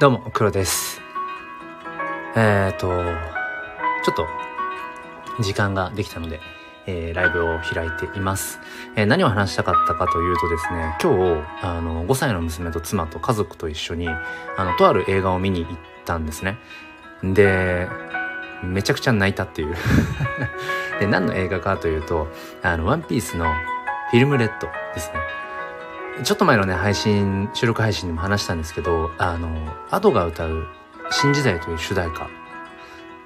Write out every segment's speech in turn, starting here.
どうも、黒です。えっ、ー、と、ちょっと、時間ができたので、えー、ライブを開いています、えー、何を話したかったかというとですね、今日、あの、5歳の娘と妻と家族と一緒に、あの、とある映画を見に行ったんですね。で、めちゃくちゃ泣いたっていう で、何の映画かというと、あの、ワンピースのフィルムレッドですね。ちょっと前のね、配信、収録配信でも話したんですけど、あの、アドが歌う新時代という主題歌。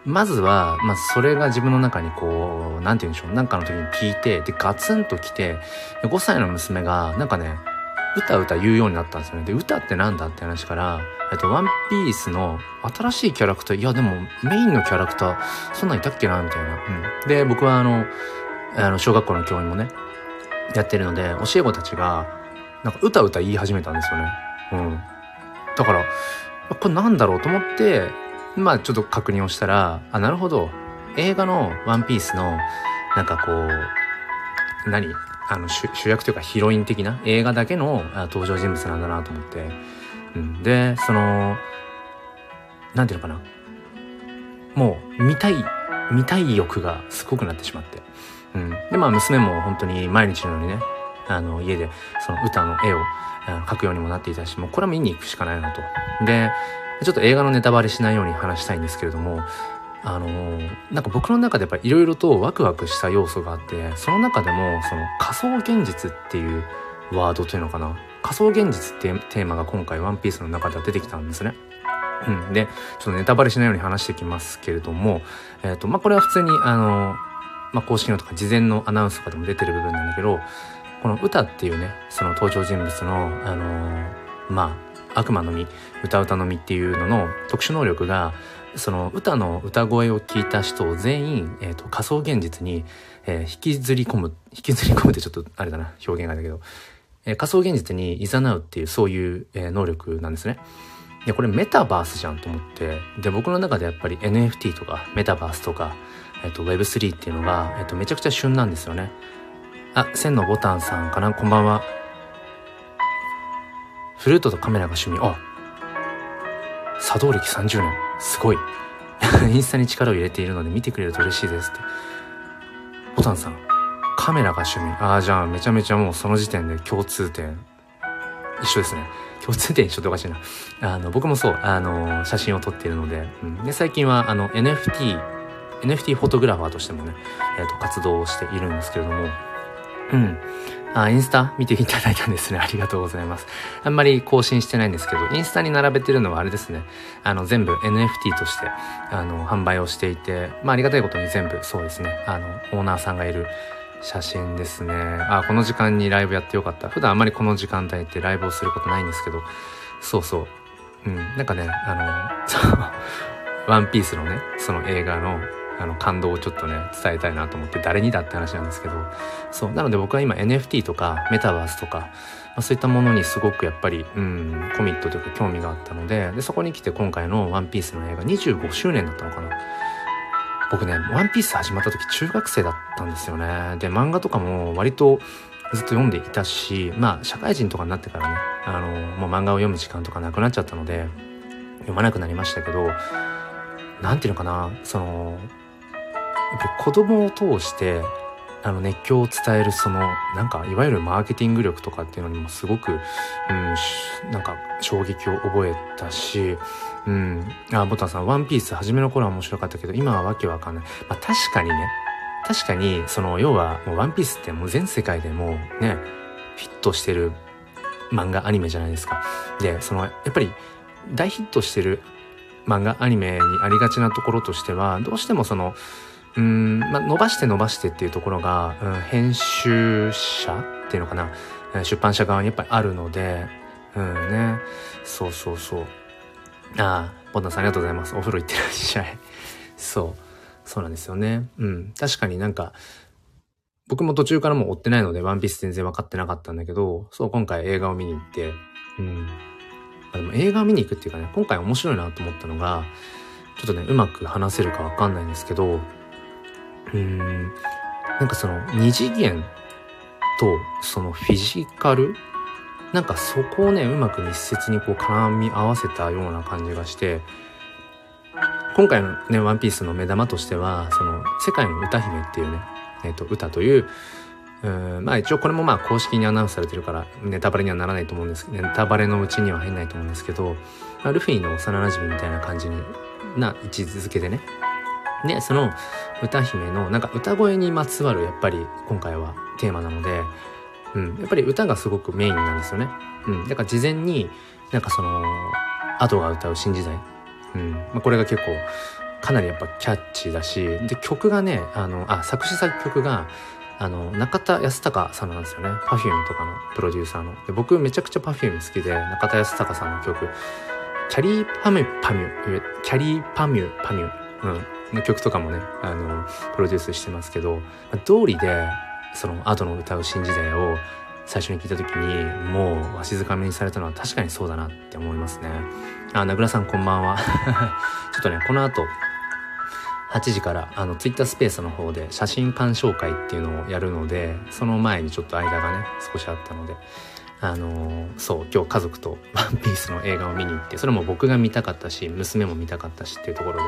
まずは、まあ、それが自分の中にこう、なんて言うんでしょう、なんかの時に聞いて、で、ガツンと来て、5歳の娘が、なんかね、歌歌言うようになったんですよね。で、歌ってなんだって話から、えっと、ワンピースの新しいキャラクター、いや、でも、メインのキャラクター、そんなんいたっけなみたいな。うん。で、僕はあの、あの、小学校の教員もね、やってるので、教え子たちが、なんか歌歌言い始めたんですよね。うん。だから、これなんだろうと思って、まあちょっと確認をしたら、あ、なるほど。映画のワンピースの、なんかこう、何？あの主、主役というかヒロイン的な映画だけの登場人物なんだなと思って。うん、で、その、なんていうのかな。もう、見たい、見たい欲がすごくなってしまって。うん。で、まあ娘も本当に毎日のようにね、あの、家でその歌の絵を描くようにもなっていたし、もうこれは見に行くしかないなと。で、ちょっと映画のネタバレしないように話したいんですけれども、あのなんか僕の中でやっぱりいろいろとワクワクした要素があって、その中でもその仮想現実っていうワードというのかな。仮想現実ってテーマが今回ワンピースの中では出てきたんですね。うん。で、ちょっとネタバレしないように話してきますけれども、えっ、ー、と、まあ、これは普通にあのまあ、公式のとか事前のアナウンスとかでも出てる部分なんだけど、この歌っていうね、その登場人物の、あのー、まあ、悪魔の実、歌歌の実っていうのの特殊能力が、その歌の歌声を聞いた人を全員、えっ、ー、と、仮想現実に、えー、引きずり込む、引きずり込むってちょっとあれだな、表現がだけど、えー、仮想現実に誘うっていうそういう、えー、能力なんですね。で、これメタバースじゃんと思って、で、僕の中でやっぱり NFT とかメタバースとか、えっ、と、Web3 っていうのが、えっ、と、めちゃくちゃ旬なんですよね。あ、千のボタンさんかな？こんばんは。フルートとカメラが趣味。あ、作動歴30年。すごい。インスタに力を入れているので見てくれると嬉しいですって。ボタンさん、カメラが趣味。ああ、じゃあめちゃめちゃもうその時点で共通点。一緒ですね。共通点一緒っておかしいな。あの、僕もそう、あの、写真を撮っているので、うん、で、最近はあの NFT、NFT フォトグラファーとしてもね、えっ、ー、と、活動をしているんですけれども、うん。あ、インスタ？見ていただいたんですね。ありがとうございます。あんまり更新してないんですけど、インスタに並べてるのはあれですね。あの、全部 NFT として、あの、販売をしていて、まあ、ありがたいことに全部そうですね。あの、オーナーさんがいる写真ですね。あ、この時間にライブやってよかった。普段あんまりこの時間帯ってライブをすることないんですけど、そうそう。うん。なんかね、あの、そう、ワンピースのね、その映画の、あの感動をちょっとね伝えたいなと思って誰にだって話なんですけど。そうなので僕は今 NFT とかメタバースとか、まあ、そういったものにすごくやっぱりうんコミットというか興味があったのででそこに来て今回の「ワンピースの映画25周年だったのかな。僕ね「ワンピース始まった時中学生だったんですよね。で漫画とかも割とずっと読んでいたしまあ社会人とかになってからねあのもう漫画を読む時間とかなくなっちゃったので読まなくなりましたけど何ていうのかなそのやっぱ子供を通してあの熱狂を伝えるそのなんかいわゆるマーケティング力とかっていうのにもすごく、うん、なんか衝撃を覚えたし、うん、あボタンさん「ワンピース初めの頃は面白かったけど今はわけわかんない、まあ、確かにね。確かにその要はワンピースってもう全世界でもねフィットしてる漫画アニメじゃないですか。でそのやっぱり大ヒットしてる漫画アニメにありがちなところとしてはどうしてもそのうん、まあ、伸ばして伸ばしてっていうところが、うん、編集者っていうのかな、出版社側にやっぱりあるので、うんね、そうそうそう。ああ、ボンダさんありがとうございます。お風呂行ってらっしゃい。そう。そうなんですよね。うん。確かになんか、僕も途中からも追ってないので、ワンピース全然分かってなかったんだけど、そう、今回映画を見に行って、うん。あでも映画を見に行くっていうかね、今回面白いなと思ったのが、ちょっとね、うまく話せるかわかんないんですけど、うんなんかその二次元とそのフィジカルなんかそこをねうまく密接にこう絡み合わせたような感じがして今回のね「ワンピースの目玉としてはその「世界の歌姫」っていうね、えーと、歌といううんまあ一応これもまあ公式にアナウンスされてるからネタバレにはならないと思うんですけどネタバレのうちには入んないと思うんですけど、まあ、ルフィの幼馴染みたいな感じにな位置づけでねでその歌姫のなんか歌声にまつわるやっぱり今回はテーマなので、うん、やっぱり歌がすごくメインなんですよね。うん、だから事前になんかそのアドが歌う新時代、うんまあ、これが結構かなりやっぱキャッチだしで曲がねあのあ作詞作曲があの中田康隆さんなんですよね。Perfume とかのプロデューサーの。で僕めちゃくちゃ Perfume 好きで中田康隆さんの曲。キャリーパミュパミュキャリーパミュパミュ、うん、の曲とかもねあのプロデュースしてますけど通りでそのアドの歌う新時代を最初に聞いた時にもうわしづかみにされたのは確かにそうだなって思いますね。あ名倉さんこんばんは。ちょっとねこの後8時からあのツイッタースペースの方で写真鑑賞会っていうのをやるのでその前にちょっと間がね少しあったのであのー、そう今日家族と「ワンピースの映画を見に行ってそれも僕が見たかったし娘も見たかったしっていうところで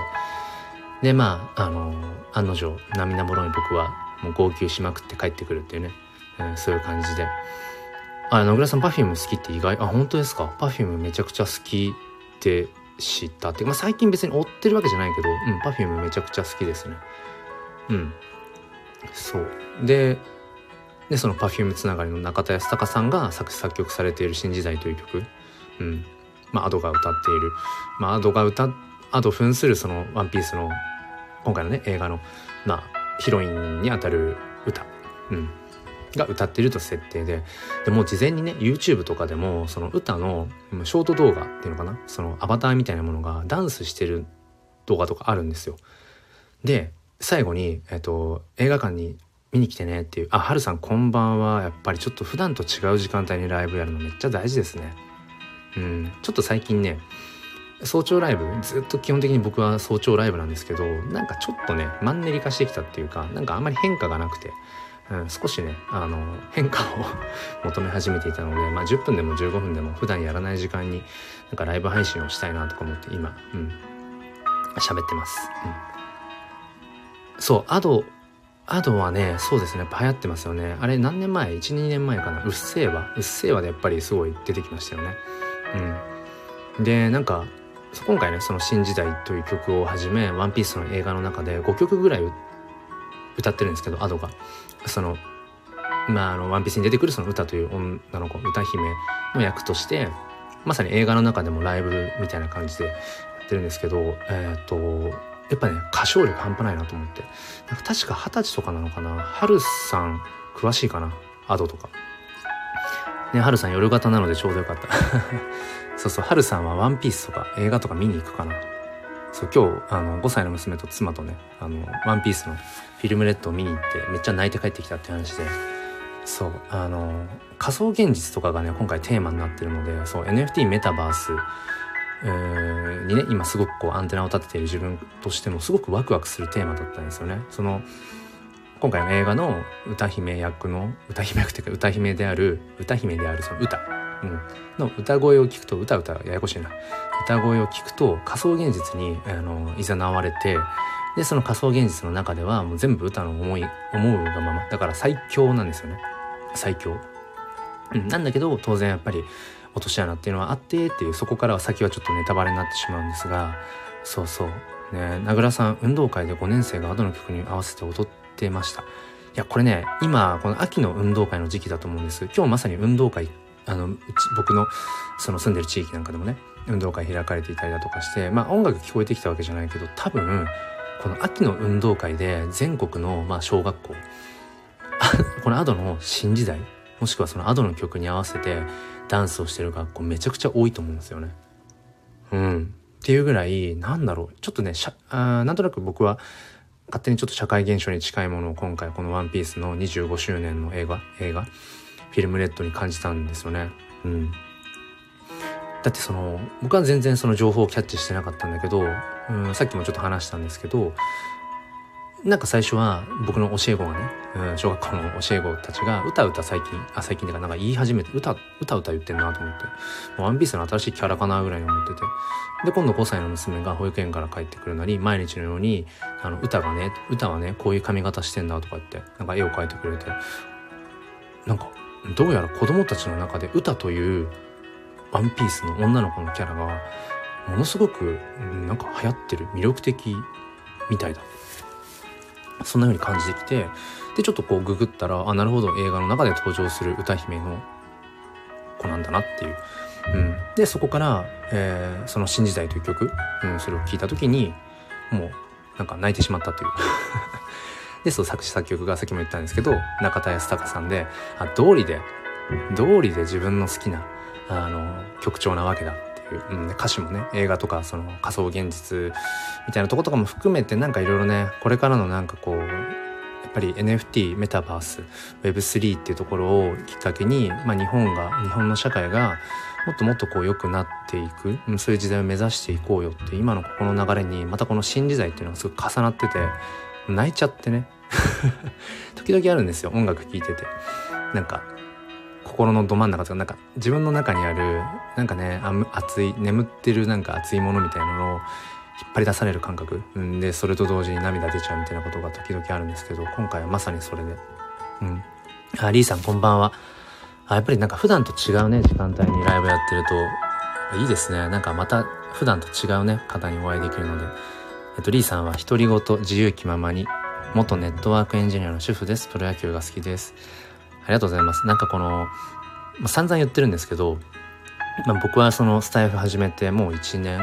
でまああのー、案の定涙もろい僕はもう号泣しまくって帰ってくるっていうね、えー、そういう感じで。あ野倉さん Perfume 好きって意外？あ本当ですか？Perfume めちゃくちゃ好きって知ったって、まあ、最近別に追ってるわけじゃないけど、うん、Perfume めちゃくちゃ好きですね。うん。そう。ででその Perfume つながりの中田康隆さんが作詞作曲されている「新時代」という曲。うん。まあ Ado が歌っている。まあ Ado が歌 Ado 扮するその「ワンピースの今回のね映画のまあヒロインにあたる歌、うん、が歌ってると設定で。でも事前にね YouTube とかでもその歌のショート動画っていうのかな？そのアバターみたいなものがダンスしてる動画とかあるんですよ。で最後に、えっと、映画館に見に来てねっていう「あはるさんこんばんは」やっぱりちょっと普段と違う時間帯にライブやるのめっちゃ大事ですね。うん、ちょっと最近ね早朝ライブずっと基本的に僕は早朝ライブなんですけどなんかちょっとねマンネリ化してきたっていうかなんかあんまり変化がなくて、うん、少しねあの変化を求め始めていたので、まあ、10分でも15分でも普段やらない時間になんかライブ配信をしたいなとか思って今うん喋ってます、うん、そうアドアドはねそうですねやっぱ流行ってますよね。あれ何年前？12年前かな？うっせぇわ。うっせぇわでやっぱりすごい出てきましたよね。うん。でなんか今回ねその「新時代」という曲をはじめ「ワンピースの映画の中で5曲ぐらい歌ってるんですけどアドが。そのまああの「ワンピースに出てくるその歌という女の子歌姫の役としてまさに映画の中でもライブみたいな感じでやってるんですけどえっ、ー、とやっぱね歌唱力半端ないなと思って。なんか確か二十歳とかなのかな？ハルさん詳しいかな？アドとか。ねハルさん夜型なのでちょうどよかった そうそう、はるさんはワンピースとか映画とか見に行くかな。そう、今日、あの、5歳の娘と妻とね、あの、ワンピースのフィルムレッドを見に行って、めっちゃ泣いて帰ってきたって話で、そう、あの、仮想現実とかがね、今回テーマになってるので、そう、NFT メタバース、にね、今すごくこうアンテナを立てている自分としてもすごくワクワクするテーマだったんですよね。その、今回の映画の歌姫役の、歌姫役っていうか歌姫である、歌姫であるその歌。うん、の歌声を聞くと歌歌ややこしいな。歌声を聞くと仮想現実にあのいざなわれてでその仮想現実の中ではもう全部歌の思い思うがまま。だから最強なんですよね。最強、うん、なんだけど当然やっぱり落とし穴っていうのはあってっていうそこからは先はちょっとネタバレになってしまうんですがそうそう。ね名倉さん運動会で5年生が後の曲に合わせて踊ってましたいやこれね今この秋の運動会の時期だと思うんです今日まさに運動会あのうち僕のその住んでる地域なんかでもね運動会開かれていたりだとかしてまあ音楽聞こえてきたわけじゃないけど多分この秋の運動会で全国のまあ小学校 この Ado の新時代もしくはその Ado の曲に合わせてダンスをしてる学校めちゃくちゃ多いと思うんですよね。うん。っていうぐらいなんだろうちょっとねしゃあなんとなく僕は勝手にちょっと社会現象に近いものを今回この「ワンピースの25周年の映画映画フィルムレッドに感じたんですよね。うん。だってその僕は全然その情報をキャッチしてなかったんだけど、うん、さっきもちょっと話したんですけどなんか最初は僕の教え子がね、うん、小学校の教え子たちが歌歌最近、あ、最近だからなんか言い始めて、歌、歌歌言ってんなと思って、ワンピースの新しいキャラかなぐらい思ってて。で、今度5歳の娘が保育園から帰ってくるなり、毎日のように、あの、歌がね、歌はね、こういう髪型してんだとか言って、なんか絵を描いてくれて、なんか、どうやら子供たちの中で歌というワンピースの女の子のキャラが、ものすごく、なんか流行ってる、魅力的みたいだ。そんな風に感じてきて、で、ちょっとこうググったら、あ、なるほど、映画の中で登場する歌姫の子なんだなっていう。うん。で、そこから、えー、その新時代という曲、うん、それを聞いた時に、もう、なんか泣いてしまったという。で、そう、作詞作曲がさっきも言ったんですけど、中田康隆さんで、あ、道理で、道理で自分の好きな、あの、曲調なわけだう、うん、歌詞もね映画とかその仮想現実みたいなとことかも含めてなんかいろいろねこれからのなんかこうやっぱり NFT メタバース Web3 っていうところをきっかけに、まあ、日本が日本の社会がもっともっとこう良くなっていく、うん、そういう時代を目指していこうよって今のここの流れにまたこの新時代っていうのがすごい重なってて泣いちゃってね。時々あるんですよ音楽聴いてて。なんか心のど真ん中とかなんか自分の中にあるなんかね熱い眠ってるなんか熱いものみたいなのを引っ張り出される感覚、うん、でそれと同時に涙出ちゃうみたいなことが時々あるんですけど今回はまさにそれで。うん。あリーさんこんばんは。あやっぱりなんか普段と違うね時間帯にライブやってると。いいですね。なんかまた普段と違うね方にお会いできるので。えっとリーさんは独り言自由気ままに元ネットワークエンジニアの主婦です。プロ野球が好きです。ありがとうございます。なんかこの、まあ、散々言ってるんですけど、まあ、僕はそのスタイフ始めてもう1年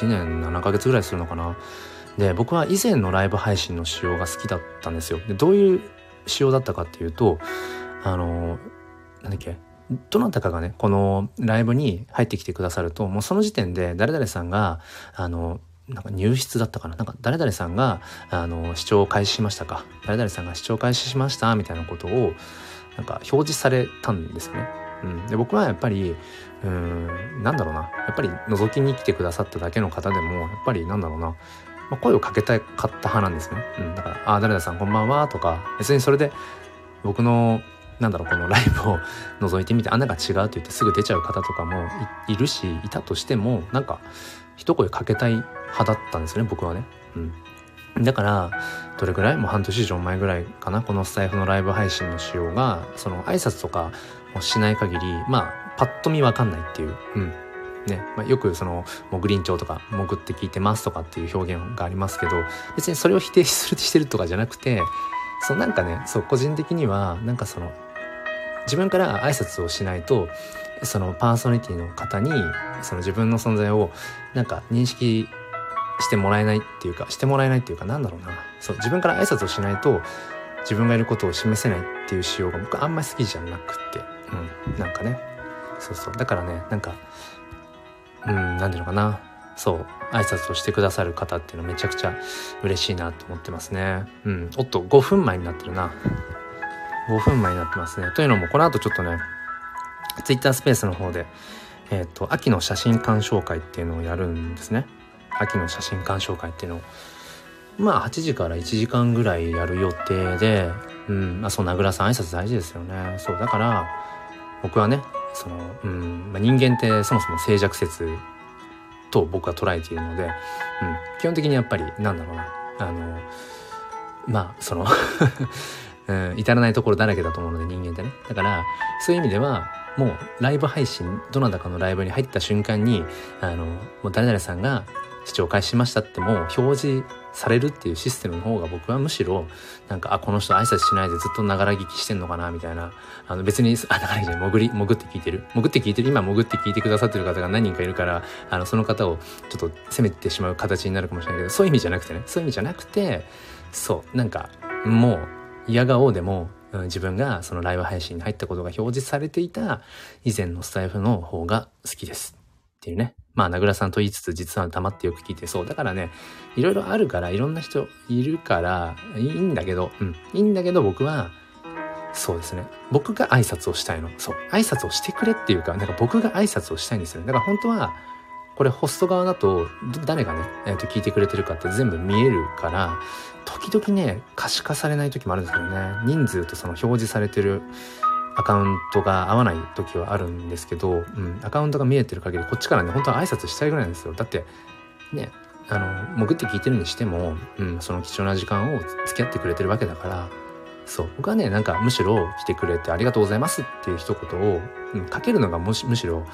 ?1 年7ヶ月ぐらいするのかな。で、僕は以前のライブ配信の仕様が好きだったんですよ。で、どういう仕様だったかっていうと、あの、なんだっけ、どなたかがね、このライブに入ってきてくださると、もうその時点で誰々さんが、あの、なんか入室だったかななんか誰々さんが、あの、視聴開始しましたか誰々さんが視聴開始しましたみたいなことを、なんか表示されたんですよね。うん、で僕はやっぱりうんなんだろうなやっぱり覗きに来てくださっただけの方でもやっぱりなんだろうな、まあ、声をかけたかった派なんですね。うん、だから「ああ誰々さんこんばんは」とか別にそれで僕のなんだろうこのライブを覗いてみてあなんか違うって言ってすぐ出ちゃう方とかもいるしいたとしてもなんか一声かけたい派だったんですよね僕はね。うんだから、どれぐらい？もう半年以上前ぐらいかな？このスタイフのライブ配信の仕様が、その挨拶とかもしない限り、まあ、パッと見わかんないっていう。うん。ね。まあ、よくその、潜りんちょうとか、潜って聞いてますとかっていう表現がありますけど、別にそれを否定するしてるとかじゃなくて、そうなんかね、そう、個人的には、なんかその、自分から挨拶をしないと、そのパーソナリティの方に、その自分の存在を、なんか認識してもらえないっていうかしてもらえないっていうかなんだろうな。そう自分から挨拶をしないと自分がいることを示せないっていう仕様が僕あんまり好きじゃなくて。うんなんかね。そうそう。だからねなんかうん何ていうのかな。そう挨拶をしてくださる方っていうのめちゃくちゃ嬉しいなと思ってますね。うん。おっと5分前になってるな。5分前になってますね。というのもこの後ちょっとね Twitter スペースの方でえっ、ー、と秋の写真鑑賞会っていうのをやるんですね。秋の写真鑑賞会っていうのをまあ8時から1時間ぐらいやる予定で、うん、まあそう名倉さん挨拶大事ですよね。そうだから僕はねその、うんまあ、人間ってそもそも静寂説と僕は捉えているので、うん、基本的にやっぱりなんだろうなあのまあその うん、至らないところだらけだと思うので人間ってねだからそういう意味ではもうライブ配信どなたかのライブに入った瞬間にあのもう誰々さんが視聴開始しましたっても表示されるっていうシステムの方が僕はむしろなんかあこの人挨拶しないでずっとながら聞きしてんのかなみたいな。あの別に あながら聞き潜り潜って聞いてる。潜って聞いてる。今潜って聞いてくださってる方が何人かいるからあのその方をちょっと責めてしまう形になるかもしれないけどそういう意味じゃなくてねそういう意味じゃなくてそうなんかもう嫌がおうでも自分がそのライブ配信に入ったことが表示されていた以前のスタイフの方が好きです。っていうね。まあ、名倉さんと言いつつ、実は黙ってよく聞いて、そう。だからね、いろいろあるから、いろんな人いるから、いいんだけど、うん。いいんだけど、僕は、そうですね。僕が挨拶をしたいの。そう。挨拶をしてくれっていうか、なんか僕が挨拶をしたいんですよね。だから本当は、これホスト側だと誰がね、えー、と聞いてくれてるかって全部見えるから時々ね可視化されない時もあるんですよね人数とその表示されてるアカウントが合わない時はあるんですけど、うん、アカウントが見えてる限りこっちからね本当は挨拶したいぐらいなんですよ。だってねあの潜って聞いてるにしても、うん、その貴重な時間を付き合ってくれてるわけだからそう僕はねなんかむしろ来てくれてありがとうございますっていう一言を、うん、かけるのがむしむしろ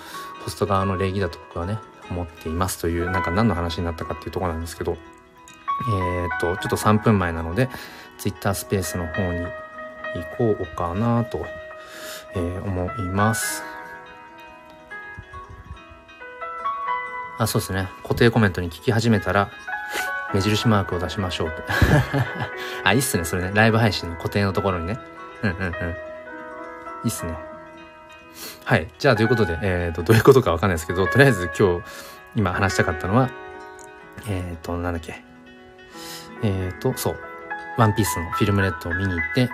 ホスト側の礼儀だと僕はね思っていますというなんか何の話になったかっていうとこなんですけどえー、っとちょっと3分前なので Twitter スペースの方に行こうかなと、えー、思います。あそうですね。固定コメントに聞き始めたら目印マークを出しましょうって。あいいっすねそれね。ライブ配信の固定のところにね。うんうんうん。いいっすね。はい。じゃあ、ということで、えっ、ー、と、どういうことかわかんないですけど、とりあえず今日、今話したかったのは、えっ、ー、と、なんだっけ。えっ、ー、と、そう。ワンピースのフィルムレッドを見に行って、えっ、と、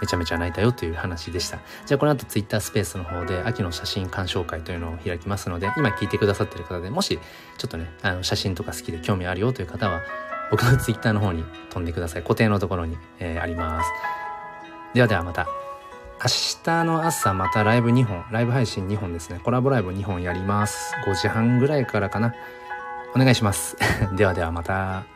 めちゃめちゃ泣いたよという話でした。じゃあ、この後ツイッタースペースの方で秋の写真鑑賞会というのを開きますので、今聞いてくださってる方でもし、ちょっとね、あの、写真とか好きで興味あるよという方は、僕のツイッターの方に飛んでください。固定のところに、えー、あります。ではではまた。明日の朝またライブ2本、ライブ配信2本ですね。コラボライブ2本やります。5時半ぐらいからかな。お願いします。ではではまた。